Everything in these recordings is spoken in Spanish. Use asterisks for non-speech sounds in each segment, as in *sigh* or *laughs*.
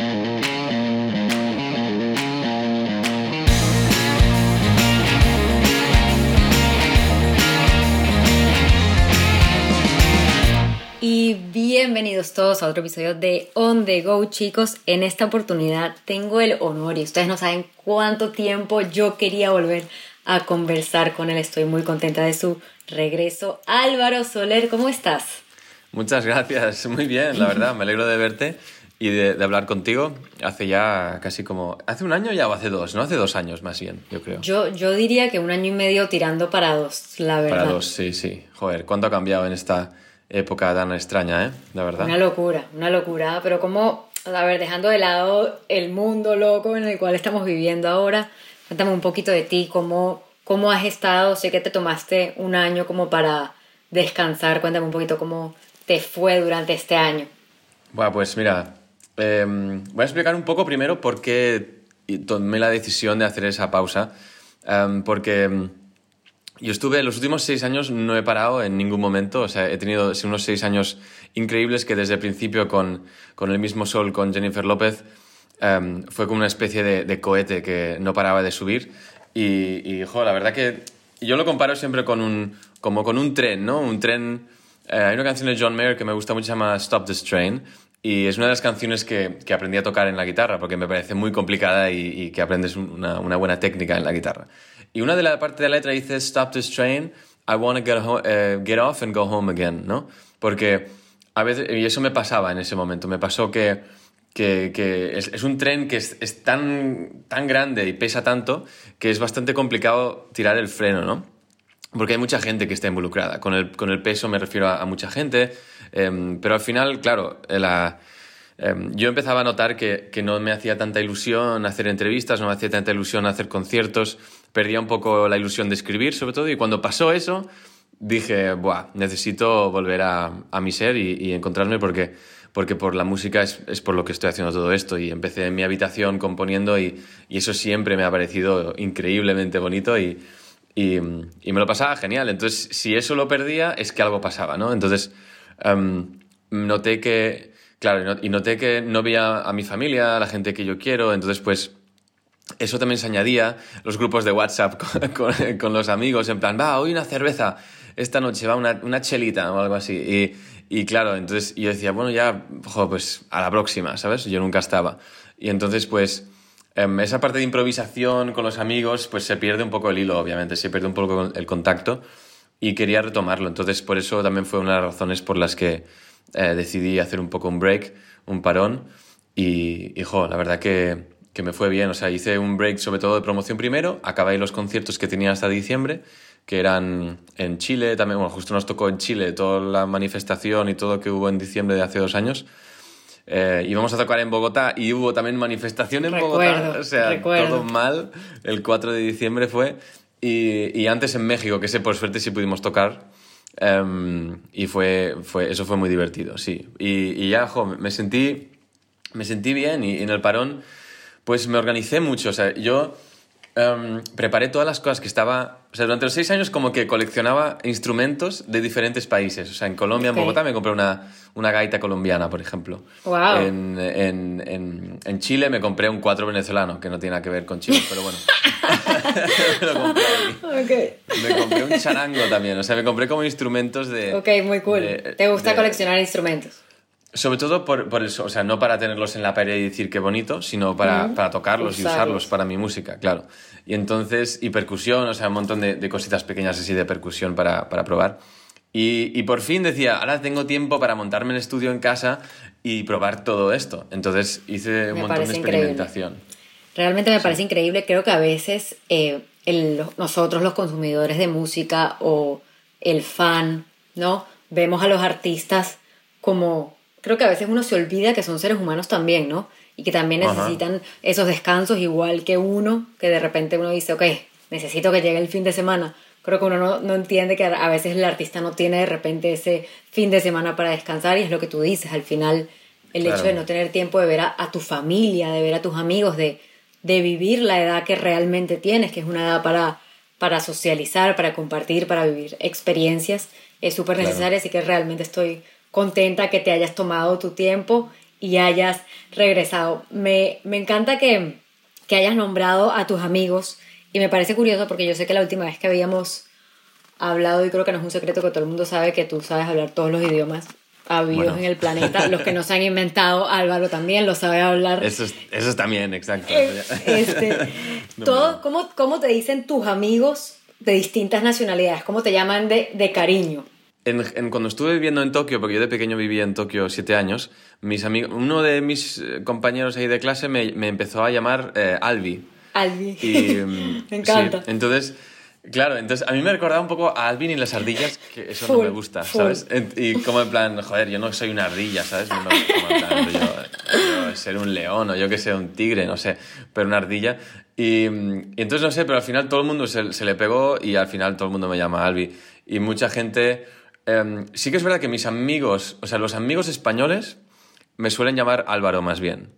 Y bienvenidos todos a otro episodio de On The Go, chicos. En esta oportunidad tengo el honor y ustedes no saben cuánto tiempo yo quería volver a conversar con él. Estoy muy contenta de su regreso. Álvaro Soler, ¿cómo estás? Muchas gracias, muy bien, la verdad, me alegro de verte y de, hablar contigo. Hace ya casi como, hace un año ya o hace dos, ¿no? Hace dos años más bien, yo creo. Yo, yo diría que un año y medio tirando para dos, la verdad. Para dos, sí, sí. Joder, ¿cuánto ha cambiado en esta época tan extraña, ¿eh? La verdad. Una locura, una locura, pero como, a ver, dejando de lado el mundo loco en el cual estamos viviendo ahora, cuéntame un poquito de ti, cómo, cómo has estado, sé que te tomaste un año como para descansar, cuéntame un poquito cómo te fue durante este año. Bueno, pues mira, em, voy a explicar un poco primero por qué tomé la decisión de hacer esa pausa, em, porque em, yo estuve, los últimos seis años no he parado en ningún momento, o sea, he tenido unos seis años increíbles que desde el principio con, con El mismo sol, con Jennifer López, fue como una especie de, cohete que no paraba de subir y, y la verdad que yo lo comparo siempre con un, como con un tren, ¿no? Un tren eh, hay una canción de John Mayer que me gusta mucho, se llama Stop This Train. Y es una de las canciones que, que, aprendí a tocar en la guitarra porque me parece muy complicada y, que aprendes una, una, buena técnica en la guitarra. Y una de las partes de la letra dice Stop this train, I want to get, eh, get off and go home again, ¿no? Porque a veces, y eso me pasaba en ese momento, me pasó que, que, que es, es, un tren que es, es, tan, tan grande y pesa tanto que es bastante complicado tirar el freno, ¿no? Porque hay mucha gente que está involucrada. Con el, con el peso me refiero a, mucha gente, em, pero al final, claro, la, em, yo empezaba a notar que, que, no me hacía tanta ilusión hacer entrevistas, no me hacía tanta ilusión hacer conciertos, perdía un poco la ilusión de escribir, sobre todo, y cuando pasó eso, dije, Buah, necesito volver a, a mi ser y, y, encontrarme porque, porque por la música es, es, por lo que estoy haciendo todo esto. Y empecé en mi habitación componiendo y, y eso siempre me ha parecido increíblemente bonito y y, me lo pasaba genial. Entonces, si eso lo perdía, es que algo pasaba, ¿no? Entonces, em, noté que, claro, y noté que no veía a mi familia, a la gente que yo quiero, entonces, pues, eso también se añadía, los grupos de WhatsApp *laughs* con, los amigos, en plan, va, hoy una cerveza, esta noche va una, una chelita o algo así. Y, y, claro, entonces yo decía, bueno, ya, pues a la próxima, ¿sabes? Yo nunca estaba. Y entonces, pues esa parte de improvisación con los amigos, pues se pierde un poco el hilo, obviamente, se pierde un poco el contacto y quería retomarlo. Entonces, por eso también fue una de las razones por las que eh, decidí hacer un poco un break, un parón y, hijo, la verdad que, que, me fue bien. O sea, hice un break sobre todo de promoción primero, acabé los conciertos que tenía hasta diciembre, que eran en Chile también, bueno, justo nos tocó en Chile toda la manifestación y todo que hubo en diciembre de hace dos años eh, íbamos a tocar en Bogotá y hubo también manifestación en Bogotá. O sea, todo mal. El 4 de diciembre fue. Y, y, antes en México, que sé, por suerte sí pudimos tocar. Em, y fue, fue, eso fue muy divertido, sí. Y, y ya, jo, me sentí, me sentí bien y, y, en el parón, pues me organicé mucho. O sea, yo Em, preparé todas las cosas que estaba... O sea, durante los seis años como que coleccionaba instrumentos de diferentes países. O sea, en Colombia, en Bogotá, me compré una, una gaita colombiana, por ejemplo. Wow. En, en, en, Chile me compré un cuatro venezolano, que no tiene nada que ver con Chile, pero bueno. me *laughs* lo compré Okay. Me compré un charango también. O sea, me compré como instrumentos de... Ok, muy cool. ¿Te gusta coleccionar instrumentos? Sobre todo por, por, eso, o sea, no para tenerlos en la pared y decir qué bonito, sino para, para tocarlos y usarlos para mi música, claro. Y entonces, y percusión, o sea, un montón de, de cositas pequeñas así de percusión para, para probar. Y, y, por fin decía, ahora tengo tiempo para montarme el estudio en casa y probar todo esto. Entonces hice un montón de experimentación. Realmente me parece increíble. Creo que a veces eh, el, nosotros los consumidores de música o el fan, ¿no? Vemos a los artistas como creo que a veces uno se olvida que son seres humanos también, ¿no? Y que también Ajá. necesitan esos descansos igual que uno, que de repente uno dice, ok, necesito que llegue el fin de semana. Creo que uno no, no entiende que a veces el artista no tiene de repente ese fin de semana para descansar y es lo que tú dices, al final el Claro. hecho de no tener tiempo de ver a, a tu familia, de ver a tus amigos, de, de vivir la edad que realmente tienes, que es una edad para, para socializar, para compartir, para vivir experiencias, es súper Claro. necesaria, así que realmente estoy contenta que te hayas tomado tu tiempo y hayas regresado. Me, me encanta que, que hayas nombrado a tus amigos y me parece curioso porque yo sé que la última vez que habíamos hablado, y creo que no es un secreto que todo el mundo sabe que tú sabes hablar todos los idiomas habidos Bueno. en el planeta, los que no se han inventado, Álvaro también lo sabe hablar. Eso, es, eso es también, exacto. Este, *laughs* No, todo. ¿cómo, ¿Cómo te dicen tus amigos de distintas nacionalidades? ¿Cómo te llaman de, de cariño? En, en- cuando estuve viviendo en Tokio, porque yo de pequeño vivía en Tokio siete años, mis amigos, uno de mis eh, compañeros ahí de clase me, me empezó a llamar eh, Albi. Albi. Y, *laughs* mm, me encanta. sí, entonces, claro, entonces a mí me recordaba un poco a Alvin y las ardillas, que eso no Full, me gusta, full. ¿sabes? Y como en plan, joder, yo no soy una ardilla, ¿sabes? No- como en plan, *laughs* yo, yo ser un león o yo que sé, un tigre, no sé, pero una ardilla. Y, y entonces no sé, pero al final todo el mundo se, se le pegó y al final todo el mundo me llama Albi. Y mucha gente... em, sí que es verdad que mis amigos, o sea, los amigos españoles me suelen llamar Álvaro más bien.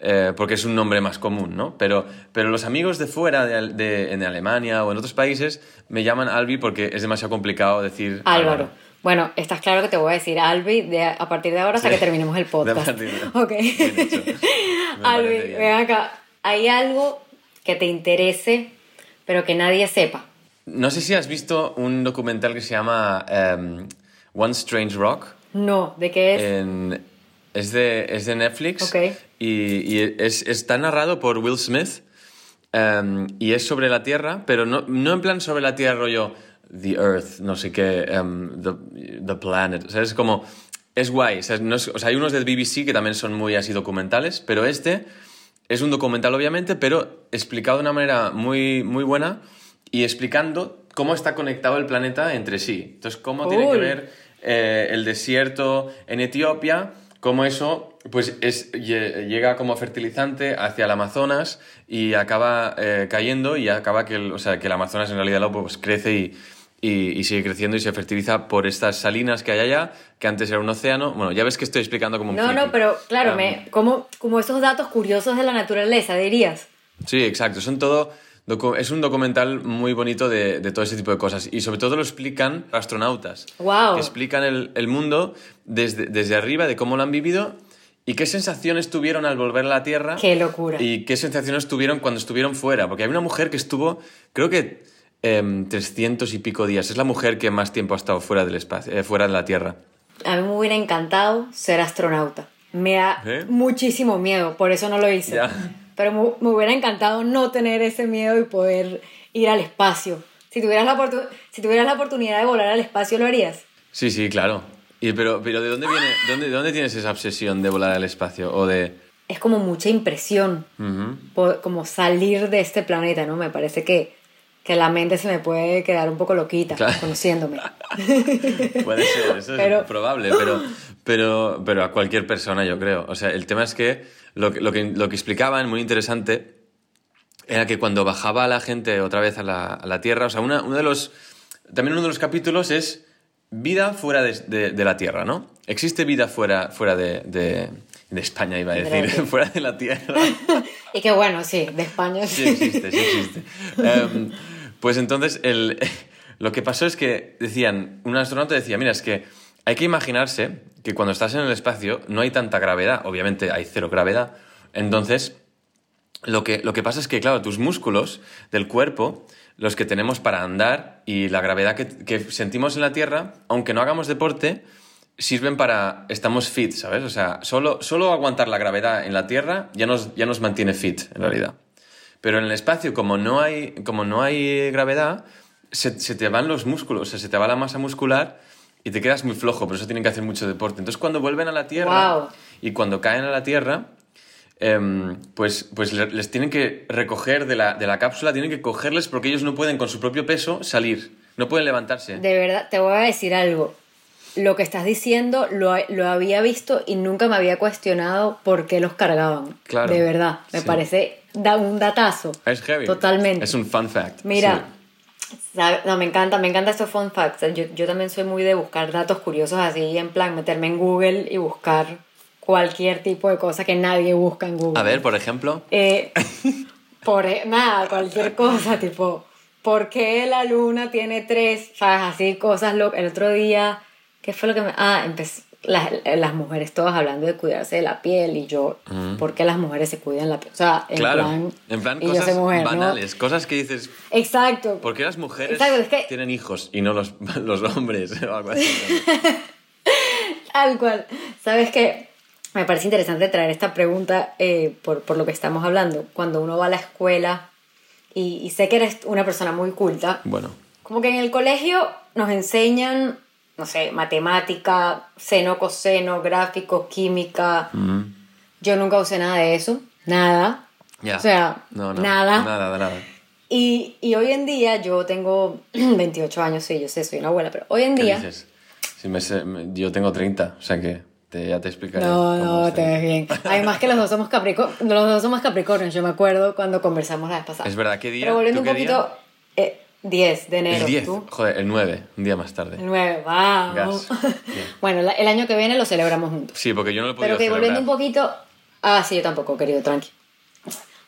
eh, porque es un nombre más común, ¿no? Pero, pero los amigos de fuera, de, de- en Alemania o en otros países, me llaman Albi porque es demasiado complicado decir Álvaro. Bueno, estás claro que te voy a decir Albi de, a partir de ahora hasta Sí. que terminemos el *laughs* podcast. De *laughs* Ok. *laughs* Albi, ven acá. ¿Hay algo que te interese pero que nadie sepa? No sé si has visto un documental que se llama em, One Strange Rock. No, ¿de qué es? En- es, de, es de Netflix Ok. y, y es, está narrado por Will Smith em, y es sobre la Tierra, pero no, no en plan sobre la Tierra rollo The Earth, no sé qué, em, the, the Planet, o sea, es como, es guay, o sea, no es- o sea, hay unos del BBC que también son muy así documentales, pero este es un documental obviamente, pero explicado de una manera muy, muy buena y explicando cómo está conectado el planeta entre sí. Entonces, cómo tiene que ver eh, el desierto en Etiopía, cómo eso pues es, lle- llega como fertilizante hacia el Amazonas y acaba eh, cayendo y acaba que el, o sea, que el Amazonas en realidad luego, pues, crece y, y- y sigue creciendo y se fertiliza por estas salinas que hay allá, que antes era un océano. Bueno, ya ves que estoy explicando como un No, friki. no, pero claro, Um, me, como, como esos datos curiosos de la naturaleza, dirías. Sí, exacto. Son todo. Es un documental muy bonito de, de todo ese tipo de cosas. Y sobre todo lo explican astronautas. Guau. Que explican el, el mundo desde, desde arriba, de cómo lo han vivido y qué sensaciones tuvieron al volver a la Tierra. Qué locura. Y qué sensaciones tuvieron cuando estuvieron fuera. Porque hay una mujer que estuvo, creo que em, 300 y pico días. Es la mujer que más tiempo ha estado fuera del espacio, eh, fuera de la Tierra. A mí me hubiera encantado ser astronauta. Me da ¿Sí? muchísimo miedo, por eso no lo hice. Ya. *laughs* Pero mu- me hubiera encantado no tener ese miedo y poder ir al espacio. Si tuvieras la, oportu- si tuvieras la oportunidad de volar al espacio, ¿lo harías? Sí, sí, claro. Y, pero, pero ¿de dónde viene? ¿dónde, ¿De dónde tienes esa obsesión de volar al espacio? O de. Es como mucha impresión, Ujú. po- como salir de este planeta, ¿no? Me parece que, que la mente se me puede quedar un poco loquita Claro. conociéndome. *laughs* Puede ser, eso Pero- es probable, pero, pero, pero a cualquier persona yo creo. O sea, el tema es que lo, que- lo que lo que explicaban, muy interesante, era que cuando bajaba la gente otra vez a la, a la Tierra, o sea, una- uno de los, también uno de los capítulos es vida fuera de, de- de la Tierra, ¿no? Existe vida fuera, fuera de, de- España, iba a decir, *laughs* fuera de la Tierra. *laughs* y que bueno, sí, de España Sí existe, sí existe. Em, pues entonces, el, *laughs* lo que pasó es que decían, un astronauta decía, mira, es que hay que imaginarse que cuando estás en el espacio no hay tanta gravedad, obviamente hay cero gravedad, entonces lo que, lo que pasa es que, claro, tus músculos del cuerpo, los que tenemos para andar y la gravedad que, que sentimos en la Tierra, aunque no hagamos deporte, sirven para... Estamos fit, ¿sabes? O sea, solo, solo aguantar la gravedad en la Tierra ya nos, ya nos mantiene fit, en realidad. Pero en el espacio, como no hay, como no hay gravedad, se, te van los músculos, se te va la masa muscular y te quedas muy flojo, por eso tienen que hacer mucho deporte. Entonces, cuando vuelven a la Tierra Guau. y cuando caen a la Tierra, em, pues, pues le- les tienen que recoger de la, de la cápsula, tienen que cogerles porque ellos no pueden con su propio peso salir, no pueden levantarse. De verdad, te voy a decir algo. lo que estás diciendo lo, lo había visto y nunca me había cuestionado por qué los cargaban. Claro. De verdad, me Sí. parece da un datazo. Es heavy. Totalmente. Es un fun fact. Mira, sí. No, me encanta, me encanta estos fun facts. Yo, yo también soy muy de buscar datos curiosos así, en plan, meterme en Google y buscar cualquier tipo de cosa que nadie busca en Google. A ver, por ejemplo. Eh, *laughs* por e- nada, cualquier cosa, tipo, ¿por qué la luna tiene tres? ¿Sabes? Así, cosas locas. El otro día, ¿qué fue lo que me.? Ah, empecé. Las, las mujeres todas hablando de cuidarse de la piel y yo, ¿por qué las mujeres se cuidan la piel? O sea, en claro. plan. en plan, yo cosas soy mujer, ¿no? banales. Cosas que dices. Exacto. ¿Por qué las mujeres Exacto, es que- tienen hijos y no los, *laughs* los hombres *laughs* o algo así? ¿no? *laughs* Tal cual. ¿Sabes qué? Me parece interesante traer esta pregunta eh, por, por lo que estamos hablando. Cuando uno va a la escuela y, y sé que eres una persona muy culta, Bueno, como que en el colegio nos enseñan, no sé, matemática, seno, coseno, gráfico, química. Yo nunca usé nada de eso, nada. ya. O sea, No, no, nada. Nada, nada. Y, y hoy en día yo tengo *clears throat* 28 años, sí, yo sé, soy una abuela, pero hoy en ¿Qué día... dices? Si me sé- yo tengo 30, o sea que te, ya te explicaré. No, no, te ves bien. Además que los dos somos Capricornio, los dos somos Capricornios, yo me acuerdo cuando conversamos la vez pasada. Es verdad, ¿qué día? Pero volviendo ¿Tú un poquito, eh, 10 de enero. El 10, ¿tú? joder, el 9, un día más tarde. El 9, vamos. *laughs* Bueno, la- el año que viene lo celebramos juntos. Sí, porque yo no lo he podido Pero que volviendo un poquito... Ah, sí, yo tampoco, querido, tranqui.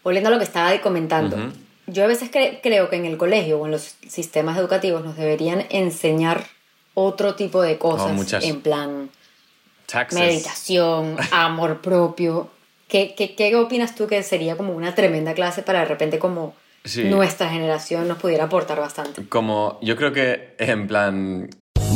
Volviendo a lo que estaba comentando. Yo a veces cre- creo que en el colegio o en los sistemas educativos nos deberían enseñar otro tipo de cosas. Oh, muchas. En plan, Taxes. meditación, *laughs* amor propio. ¿Qué, qué, ¿Qué opinas tú que sería como una tremenda clase para de repente como Sí. nuestra generación nos pudiera aportar bastante? Como, yo creo que en plan,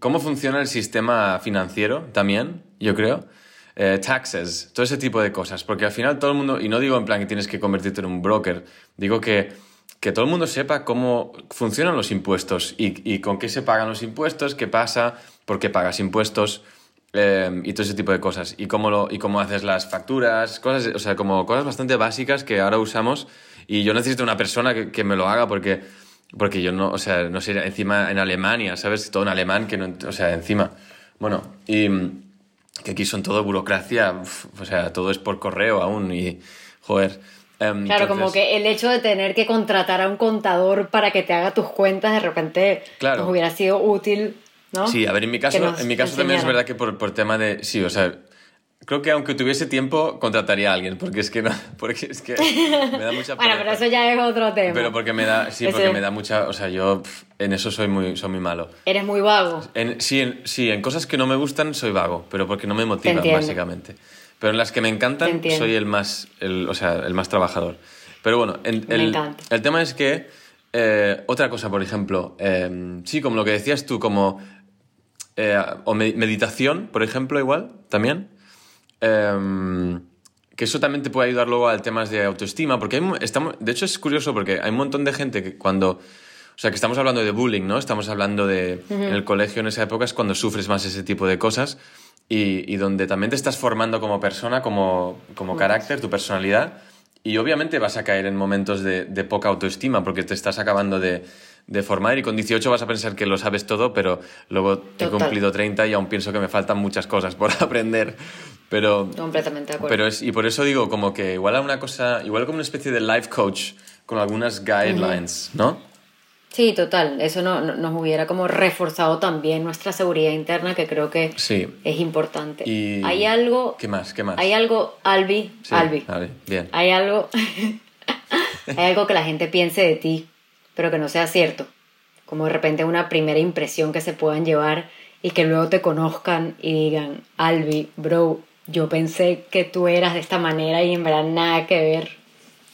Cómo funciona el sistema financiero también, yo creo. Eh, taxes, todo ese tipo de cosas. Porque al final todo el mundo, y no digo en plan que tienes que convertirte en un broker, digo que, que todo el mundo sepa cómo funcionan los impuestos y, y con qué se pagan los impuestos, qué pasa, por qué pagas impuestos eh, y todo ese tipo de cosas. Y cómo, lo, y cómo haces las facturas, cosas, o sea, como cosas bastante básicas que ahora usamos. Y yo necesito una persona que, que me lo haga porque, porque yo no, o sea, no sé, encima en Alemania, ¿sabes? Todo en alemán, que no, o sea, encima. Bueno, y mm, que aquí son todo burocracia, uf, o sea, todo es por correo aún y, joder. em, Claro, como entonces- que el hecho de tener que contratar a un contador para que te haga tus cuentas de repente Claro. nos hubiera sido útil, ¿no? Sí, a ver, en mi caso, en mi caso también es verdad que por, por tema de... Sí, o sea, creo que aunque tuviese tiempo, contrataría a alguien, porque es que no, *laughs* porque es que me da mucha *laughs* Bueno, pero eso ya es otro tema. Pero porque me da, sí, porque me da mucha, o sea, yo pf, en eso soy muy, soy muy malo. Eres muy vago. En, sí, en, sí, en cosas que no me gustan soy vago, pero porque no me motivan, básicamente. Pero en las que me encantan soy el más, el, o sea, el más trabajador. Pero bueno, en- Me el, encanta. el tema es que, eh, otra cosa, por ejemplo, eh, sí, como lo que decías tú, como, eh, o me- meditación, por ejemplo, igual, también. Eh, que eso también te puede ayudar luego al temas de autoestima, porque hay, estamos, de hecho es curioso porque hay un montón de gente que cuando, o sea, que estamos hablando de bullying, ¿no? Estamos hablando de, en el colegio en esa época es cuando sufres más ese tipo de cosas y, y donde también te estás formando como persona, como, como carácter, tu personalidad, y obviamente vas a caer en momentos de, de poca autoestima porque te estás acabando de, de formar y con 18 vas a pensar que lo sabes todo, pero luego he Total. cumplido 30 y aún pienso que me faltan muchas cosas por *laughs* aprender. Pero, Completamente de acuerdo. pero es, y por eso digo, como que igual a una cosa, igual como una especie de life coach con algunas guidelines, ¿no? Sí, total. Eso no, no- nos hubiera como reforzado también nuestra seguridad interna, que creo que Sí. es importante. Y- Hay algo... ¿Qué más? ¿Qué más? Hay algo, Albi, Sí, Albi. Bien. Hay algo... *laughs* hay algo que la gente piense de ti, pero que no sea cierto. Como de repente una primera impresión que se puedan llevar y que luego te conozcan y digan, Albi, bro, yo pensé que tú eras de esta manera y en verdad nada que ver.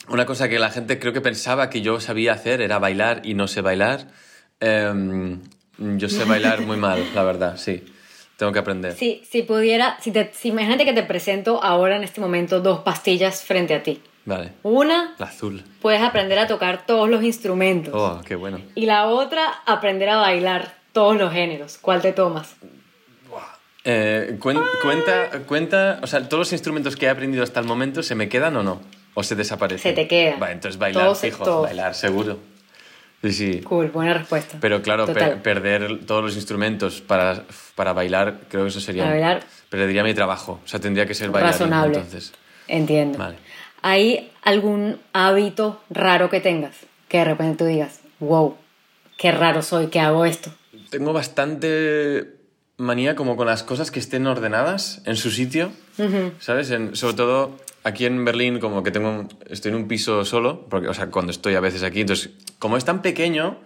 Una cosa que la gente creo que pensaba que yo sabía hacer era bailar y no sé bailar. Em, yo sé bailar muy mal, la verdad, sí. tengo que aprender. Si, si pudiera, si, te, si imagínate que te presento ahora en este momento dos pastillas frente a ti. Vale. Una, La azul. puedes aprender a tocar todos los instrumentos. Oh, qué bueno. Y la otra, aprender a bailar todos los géneros. ¿Cuál te tomas? Eh, cuen- cuenta, cuenta, o sea, todos los instrumentos que he aprendido hasta el momento, ¿se me quedan o no? ¿O se desaparecen? Se te quedan. Vale, entonces bailar, Todos, fijo, todos. bailar, seguro. Sí, sí. Cool, buena respuesta. Pero claro, per- perder todos los instrumentos para, para bailar, creo que eso sería... Para bailar. Perdería mi trabajo. O sea, tendría que ser bailarín, Razonable. entonces. Entiendo. Vale. ¿Hay algún hábito raro que tengas? Que de repente tú digas, wow, qué raro soy, que hago esto. Tengo bastante manía como con las cosas que estén ordenadas en su sitio, ¿sabes? En- sobre todo aquí en Berlín, como que tengo estoy en un piso solo, porque, o sea, cuando estoy a veces aquí, entonces, como es tan pequeño,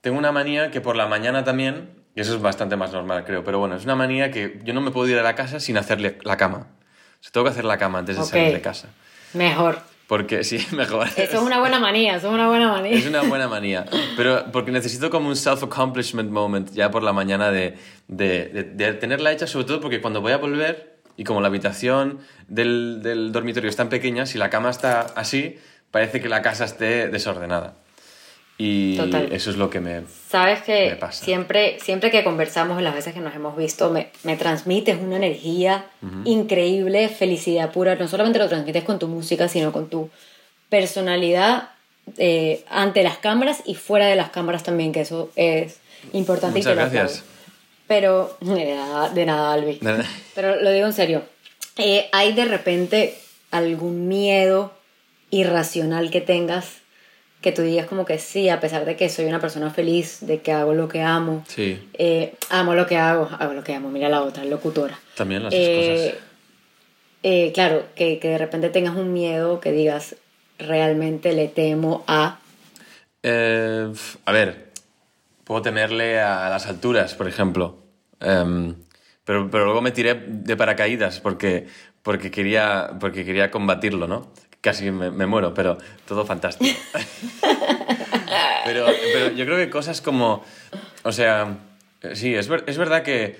tengo una manía que por la mañana también, y eso es bastante más normal, creo, pero bueno, es una manía que yo no me puedo ir a la casa sin hacerle la cama. O sea, tengo que hacer la cama antes de Ok. salir de casa. Mejor. Porque sí, *laughs* mejor. Eso es una buena *laughs* manía, eso es una buena manía. Es una buena manía. Pero porque necesito como un self-accomplishment moment ya por la mañana de, de, de- de tenerla hecha, sobre todo porque cuando voy a volver y como la habitación del, del dormitorio es tan pequeña, si la cama está así, parece que la casa esté desordenada. Y Total. eso es lo que me... Sabes que Me pasa. siempre, siempre que conversamos y las veces que nos hemos visto, me, me transmites una energía increíble, felicidad pura. No solamente lo transmites con tu música, sino con tu personalidad eh, ante las cámaras y fuera de las cámaras también, que eso es importante y Muchas que lo gracias. Pero, *laughs* de nada, de nada, Albi. De nada. Pero lo digo en serio. Eh, ¿Hay de repente algún miedo irracional que tengas que tú digas como que sí, a pesar de que soy una persona feliz, de que hago lo que amo, Sí. eh, amo lo que hago, hago lo que amo, mira la otra, locutora. También las dos Eh, cosas. eh, claro, que, que de repente tengas un miedo que digas, realmente le temo a... Eh, a ver, puedo temerle a las alturas, por ejemplo. Em, pero, pero luego me tiré de paracaídas porque, porque, quería, porque quería combatirlo, ¿no? Casi me, me muero, pero todo fantástico. *laughs* pero, pero yo creo que cosas como... O sea, sí, es, ver- es verdad que...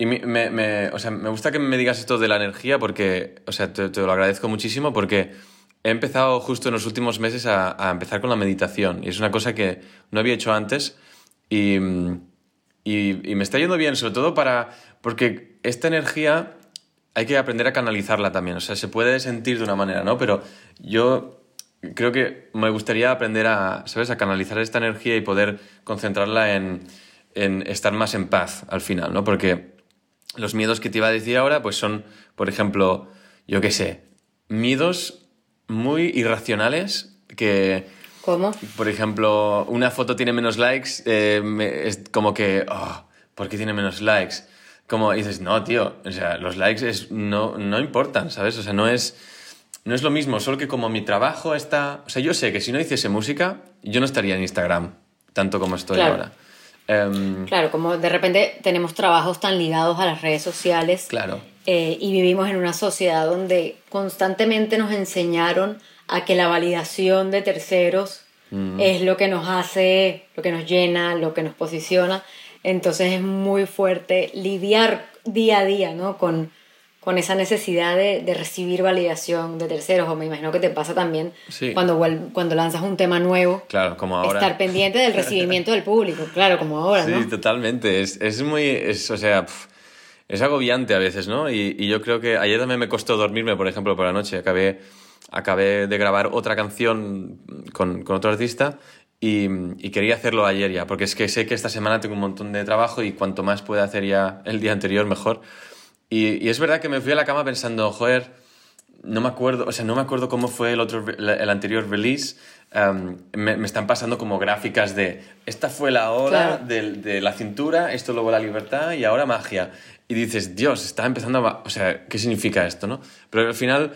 Y me, me- o sea, me gusta que me digas esto de la energía porque, o sea, te, te lo agradezco muchísimo porque he empezado justo en los últimos meses a, a empezar con la meditación y es una cosa que no había hecho antes y, y, y me está yendo bien, sobre todo para, porque esta energía hay que aprender a canalizarla también, o sea, se puede sentir de una manera, ¿no? Pero yo creo que me gustaría aprender a, ¿sabes?, a canalizar esta energía y poder concentrarla en, en estar más en paz al final, ¿no? Porque los miedos que te iba a decir ahora, pues son, por ejemplo, yo qué sé, miedos muy irracionales que, ¿Cómo? por ejemplo, una foto tiene menos likes, eh, me- es como que, oh, ¿por qué tiene menos likes? Como dices, no, tío, o sea, los likes es, no, no importan, ¿sabes? O sea, no es, no es lo mismo, solo que como mi trabajo está... O sea, yo sé que si no hiciese música, yo no estaría en Instagram, tanto como estoy Claro. ahora. Em, Claro, como de repente tenemos trabajos tan ligados a las redes sociales. Claro. eh, y vivimos en una sociedad donde constantemente nos enseñaron a que la validación de terceros Mm. es lo que nos hace, lo que nos llena, lo que nos posiciona. Entonces es muy fuerte lidiar día a día ¿no? con, con esa necesidad de, de recibir validación de terceros. O me imagino que te pasa también Sí. cuando, cuando lanzas un tema nuevo. Claro, como ahora. Estar pendiente del recibimiento del público, claro, como ahora, Sí, ¿no? totalmente. Es, es muy. Es, o sea, es agobiante a veces, ¿no? Y, y yo creo que ayer también me costó dormirme, por ejemplo, por la noche. Acabé, acabé de grabar otra canción con, con otro artista y, y quería hacerlo ayer ya, porque es que sé que esta semana tengo un montón de trabajo y cuanto más pueda hacer ya el día anterior, mejor. Y, y es verdad que me fui a la cama pensando, joder, no me acuerdo, o sea, no me acuerdo cómo fue el otro, el anterior release. Um, me, me están pasando como gráficas de esta fue la hora Claro. de, de la cintura, esto luego la libertad y ahora magia. Y dices, Dios, está empezando a... O sea, ¿qué significa esto, no? Pero al final,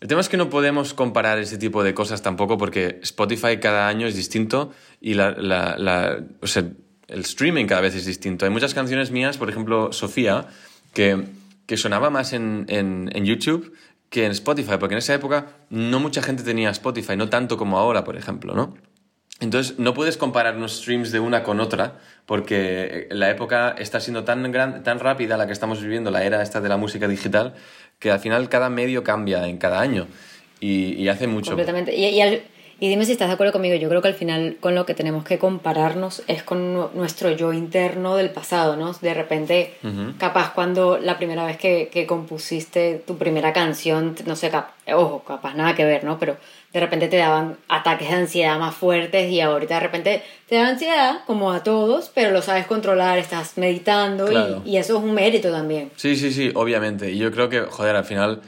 el tema es que no podemos comparar ese tipo de cosas tampoco porque Spotify cada año es distinto y la, la- la- o sea, el streaming cada vez es distinto. Hay muchas canciones mías, por ejemplo, Sofía, que, que sonaba más en, en, en YouTube que en Spotify, porque en esa época no mucha gente tenía Spotify, no tanto como ahora, por ejemplo, ¿no? Entonces, no puedes comparar unos streams de una con otra, porque la época está siendo tan, gran, tan rápida la que estamos viviendo, la era esta de la música digital, que al final cada medio cambia en cada año y, y hace mucho. Completamente. Y, y, al- y dime si estás de acuerdo conmigo, yo creo que al final con lo que tenemos que compararnos es con nu- nuestro yo interno del pasado, ¿no? De repente, capaz cuando la primera vez que, que compusiste tu primera canción, no sé, cap- ojo, capaz nada que ver, ¿no? Pero de repente te daban ataques de ansiedad más fuertes y ahorita de repente te da ansiedad, como a todos, pero lo sabes controlar, estás meditando y- eso es un mérito también. Sí, sí, sí, obviamente. Y yo creo que, joder, al final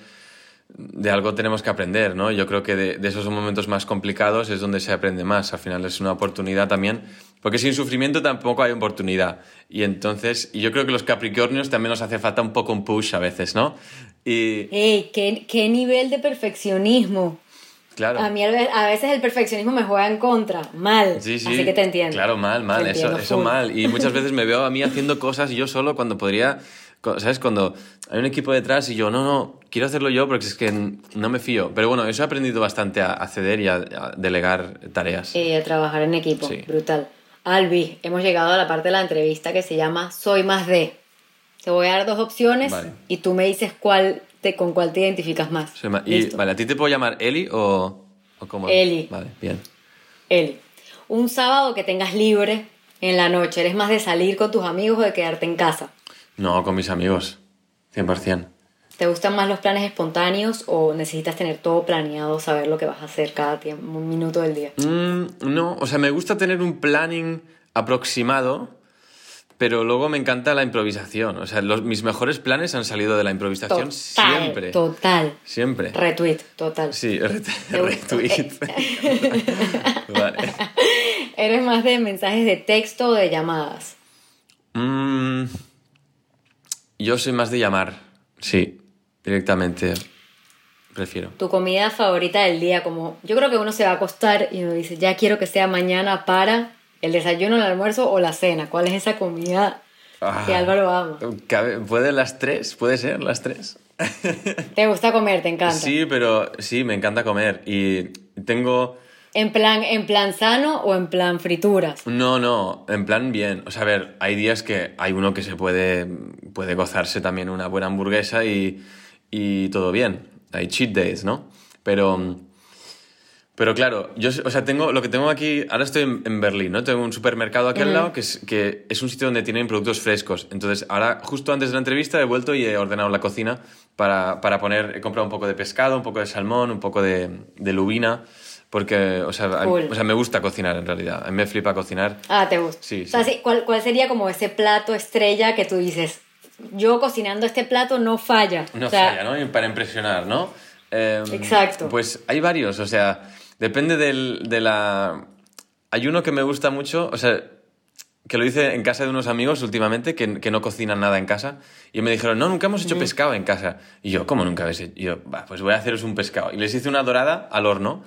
de algo tenemos que aprender, ¿no? Yo creo que de, de esos momentos más complicados es donde se aprende más. Al final es una oportunidad también, porque sin sufrimiento tampoco hay oportunidad. Y entonces, y yo creo que los Capricornios también nos hace falta un poco un push a veces, ¿no? Y ¡Ey! ¿qué, qué nivel de perfeccionismo! Claro. A mí a ve- a veces el perfeccionismo me juega en contra, mal. Sí, sí. Así que te entiendo. Claro, mal, mal, Te eso, eso mal. Y muchas veces me veo a mí *laughs* haciendo cosas yo solo cuando podría, ¿sabes? Cuando hay un equipo detrás y yo, no, no, quiero hacerlo yo porque es que no me fío. Pero bueno, eso he aprendido bastante a, ceder y a, a delegar tareas. Eh, a trabajar en equipo, Sí. brutal. Albi, hemos llegado a la parte de la entrevista que se llama Soy más de. Te voy a dar dos opciones Vale. y tú me dices cuál te, con cuál te identificas más. Y, Listo. vale, ¿a ti te puedo llamar Eli o, o cómo? Eli. Vale, bien. Eli, un sábado que tengas libre en la noche, ¿eres más de salir con tus amigos o de quedarte en casa? No, con mis amigos, 100%. ¿Te gustan más los planes espontáneos o necesitas tener todo planeado, saber lo que vas a hacer cada tiempo, un minuto del día? Mm, no, o sea, me gusta tener un planning aproximado, pero luego me encanta la improvisación. O sea, los- mis mejores planes han salido de la improvisación Total, siempre. total. Siempre. Retweet, total. Sí, re- *laughs* retweet. *laughs* vale. ¿Eres más de mensajes de texto o de llamadas? Mm, yo soy más de llamar, sí, directamente. Prefiero. Tu comida favorita del día, como yo creo que uno se va a acostar y uno dice, ya quiero que sea mañana para el desayuno, el almuerzo o la cena. ¿Cuál es esa comida que Ah. Álvaro ama? ¿Puede las tres? ¿Puede ser las tres? *laughs* ¿Te gusta comer? ¿Te encanta? Sí, pero sí, me encanta comer. Y tengo... ¿En plan, ¿En plan sano o en plan frituras? No, no, en plan bien. O sea, a ver, hay días que hay uno que se puede, puede gozarse también una buena hamburguesa y, y todo bien. Hay cheat days, ¿no? Pero, pero claro, yo, o sea, tengo, lo que tengo aquí, ahora estoy en, en Berlín, ¿no? Tengo un supermercado aquí al lado que es, que es un sitio donde tienen productos frescos. Entonces, ahora, justo antes de la entrevista, he vuelto y he ordenado la cocina para, para poner, he comprado un poco de pescado, un poco de salmón, un poco de, de lubina. Porque, o sea, a- Cool. o sea, me gusta cocinar en realidad. A mí me flipa cocinar. Ah, ¿te gusta? Sí, O sea, sí. ¿cuál, ¿Cuál sería como ese plato estrella que tú dices, yo cocinando este plato no falla? No O sea, falla, ¿no? Para impresionar, ¿no? Eh, Exacto. Pues hay varios, o sea, depende del, de la... Hay uno que me gusta mucho, o sea, que lo hice en casa de unos amigos últimamente que, que no cocinan nada en casa y me dijeron, no, nunca hemos hecho pescado en casa. Y yo, ¿cómo nunca habéis hecho? Y yo, pues voy a haceros un pescado. Y les hice una dorada al horno,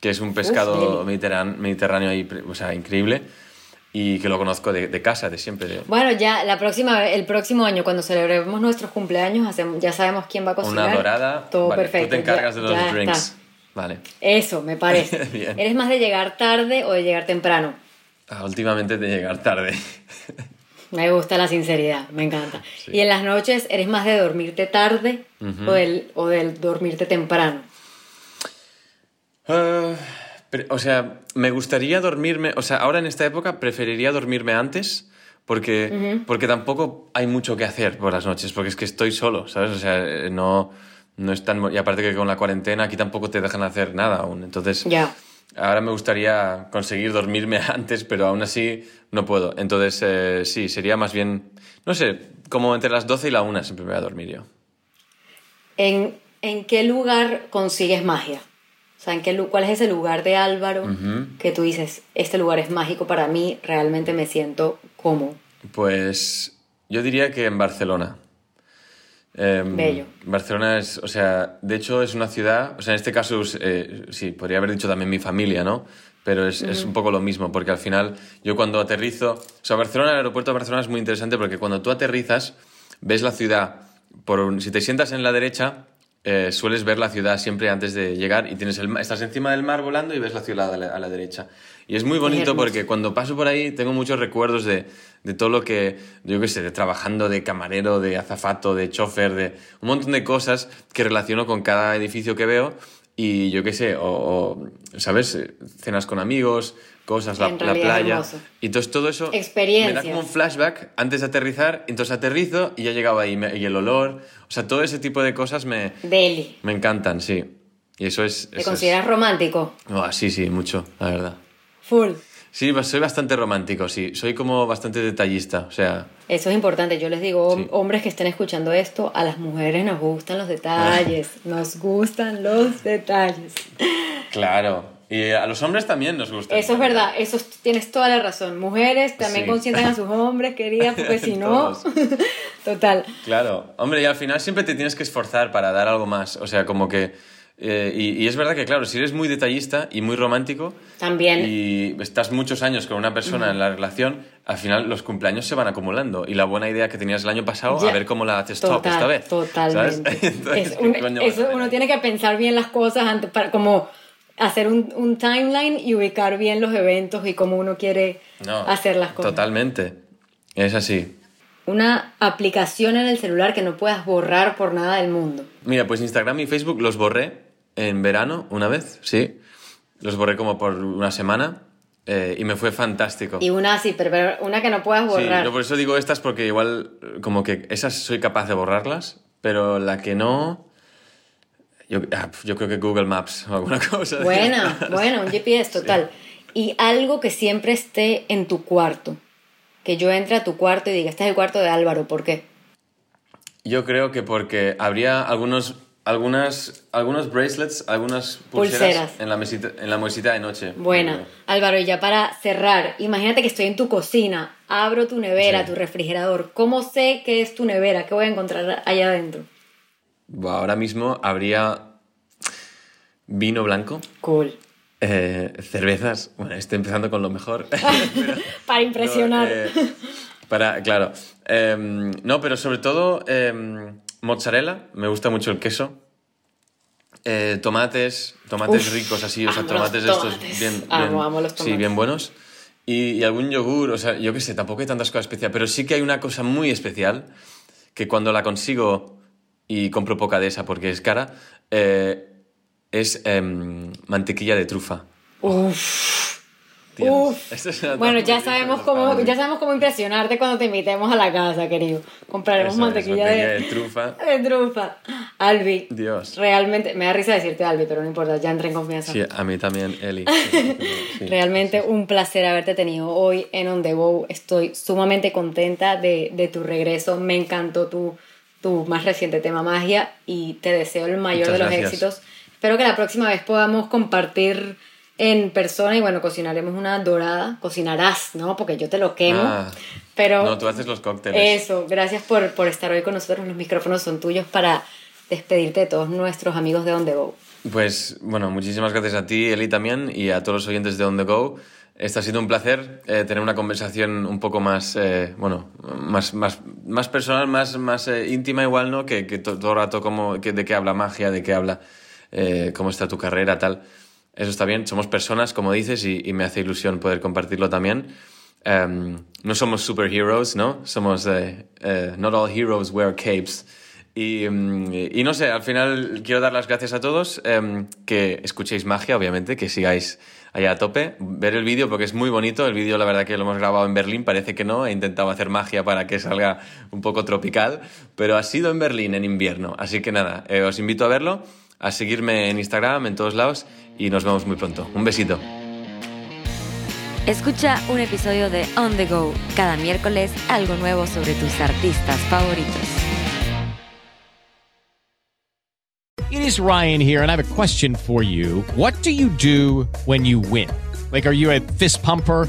que es un pescado mediterráneo, mediterráneo ahí, o sea, increíble. Y que lo conozco de, de casa, de siempre. de- Bueno, ya la próxima, el próximo año, cuando celebremos nuestros cumpleaños, hacemos, ya sabemos quién va a cocinar. Una dorada. Todo Vale, perfecto. Tú te encargas ya- de los drinks. está. Vale. Eso, me parece. *laughs* Bien. ¿Eres más de llegar tarde o de llegar temprano? Ah, últimamente de llegar tarde. *laughs* Me gusta la sinceridad, me encanta. Y en las noches, ¿eres más de dormirte tarde o, del, o del dormirte temprano? Ah, pero, o sea, me gustaría dormirme, o sea, ahora en esta época preferiría dormirme antes porque, porque tampoco hay mucho que hacer por las noches, porque es que estoy solo, ¿sabes? O sea, eh, no, no es tan... Y aparte que con la cuarentena aquí tampoco te dejan hacer nada aún, entonces... Ya. Ahora me gustaría conseguir dormirme *laughs* antes, pero aún así no puedo. Entonces, eh, sí, sería más bien, no sé, como entre las 12 y la 1 siempre me voy a dormir yo. ¿En, en qué lugar consigues magia? O sea, ¿en qué, ¿cuál es ese lugar de Álvaro que tú dices, este lugar es mágico para mí, realmente me siento cómodo? Pues yo diría que en Barcelona. Em, Bello. Barcelona es, o sea, de hecho es una ciudad, o sea, en este caso, eh, sí, podría haber dicho también mi familia, ¿no? Pero es, es un poco lo mismo, porque al final yo cuando aterrizo, o sea, Barcelona, el aeropuerto de Barcelona es muy interesante porque cuando tú aterrizas, ves la ciudad, por un- si te sientas en la derecha, eh, sueles ver la ciudad siempre antes de llegar y tienes el, estás encima del mar volando y ves la ciudad a la, a la derecha. Y es muy bonito porque cuando paso por ahí tengo muchos recuerdos de, de todo lo que, yo qué sé, de trabajando de camarero, de azafato, de chofer, de un montón de cosas que relaciono con cada edificio que veo y yo qué sé, o, o, ¿sabes? Eh, Cenas con amigos, cosas, la, la playa. Y entonces todo eso me da como un flashback antes de aterrizar, entonces aterrizo y ya llegaba ahí, y el olor, o sea, todo ese tipo de cosas me, Deli. me encantan, sí. Y eso es... ¿Te eso consideras romántico? Ah, sí, sí, mucho, la verdad. Full. Sí, ba- soy bastante romántico, sí. Soy como bastante detallista, o sea... Eso es importante. Yo les digo, hom- Sí. hombres que estén escuchando esto, a las mujeres nos gustan los detalles. *laughs* nos gustan los detalles. Claro. Y a los hombres también nos gusta. Eso es verdad, eso es- tienes toda la razón. Mujeres también Sí. consientan a sus hombres, queridas, *laughs* porque si no. *laughs* Total. Claro. Hombre, y al final siempre te tienes que esforzar para dar algo más. O sea, como que... eh, y, y es verdad que, claro, si eres muy detallista y muy romántico... También. Y estás muchos años con una persona en la relación, al final los cumpleaños se van acumulando. Y la buena idea que tenías el año pasado, Ya. a ver cómo la haces top Total, esta vez. Totalmente. *laughs* Entonces, Es ¿qué un- coño vas a eso uno tiene que pensar bien las cosas antes para como hacer un, un timeline y ubicar bien los eventos y cómo uno quiere No, hacer las cosas. Totalmente. Es así. Una aplicación en el celular que no puedas borrar por nada del mundo. Mira, pues Instagram y Facebook los borré en verano una vez, sí. Los borré como por una semana eh, y me fue fantástico. Y una así, pero, pero una que no puedas Sí, borrar. yo por eso digo estas porque igual eh, como que esas soy capaz de borrarlas, pero la que no... Yo, ah, yo creo que Google Maps o alguna *laughs* cosa. estas. bueno, un GPS total. Y algo que siempre esté en tu cuarto. Que yo entre a tu cuarto y diga, este es el cuarto de Álvaro, ¿por qué? Yo creo que porque habría algunos, algunas, algunos bracelets, algunas pulseras, Pulseras. En, la mesita, en la mesita de noche. Buena. Álvaro, y ya para cerrar, imagínate que estoy en tu cocina, abro tu nevera, Sí. tu refrigerador. ¿Cómo sé que es tu nevera? ¿Qué voy a encontrar allá adentro? Ahora mismo habría vino blanco, Cool. eh, cervezas, bueno, estoy empezando con lo mejor. *laughs* Pero- *laughs* Para impresionar. No, eh, para, claro. Em, no, pero sobre todo em, mozzarella, me gusta mucho el queso. Eh, tomates, tomates Uf, ricos así, o sea, tomates de estos tomates. bien, Amo, bien- amo los sí, tomates. bien buenos. Y, y algún yogur, o sea, yo qué sé, tampoco hay tantas cosas especiales, pero sí que hay una cosa muy especial que cuando la consigo y compro poca de esa porque es cara, eh, es em, mantequilla de trufa. Uf. Uf. es Bueno, ya sabemos cómo, ya sabemos cómo impresionarte cuando te invitemos a la casa, querido. Compraremos Eso es, mantequilla, mantequilla de, de trufa. *laughs* de trufa. Albi. Dios. Realmente, me da risa decirte Albi, pero no importa, ya entré en confianza. Sí, a mí también, Eli. *laughs* Sí, sí. Realmente un placer haberte tenido hoy en On The Go. Estoy sumamente contenta de, de tu regreso. Me encantó tu, tu más reciente tema magia y te deseo el mayor Muchas de los gracias. éxitos. Espero que la próxima vez podamos compartir en persona y bueno, cocinaremos una dorada. Cocinarás, ¿no? Porque yo te lo quemo. Ah, pero No, tú haces los cócteles. eso, gracias por, por estar hoy con nosotros. Los micrófonos son tuyos para despedirte de todos nuestros amigos de On The Go. Pues bueno, muchísimas gracias a ti, Eli, también, y a todos los oyentes de On The Go. Este ha sido un placer eh, tener una conversación un poco más, eh, bueno, más, más, más personal, más, más eh, íntima igual, ¿no? Que, que to- todo el rato como, que, de qué habla magia, de qué habla, cómo está tu carrera, tal. Eso está bien, somos personas, como dices, y, me hace ilusión poder compartirlo también. Em, no somos superheroes, ¿no? Somos, eh, eh, not heroes wear capes. Y, mm, y no sé, al final quiero dar las gracias a todos, em, que escuchéis magia, obviamente, que sigáis allá a tope, ver el vídeo porque es muy bonito, el vídeo la verdad que lo hemos grabado en Berlín, parece que no, he intentado hacer magia para que salga un poco tropical, pero ha sido en Berlín en invierno, así que nada, eh, os invito a verlo, a seguirme en Instagram, en todos lados, y nos vemos muy pronto. Un besito. Escucha un episodio de On The Go. Cada miércoles algo nuevo sobre tus artistas favoritos. It is Ryan here, and I have a question for you. What do you do when you win? Like, are you a fist pumper?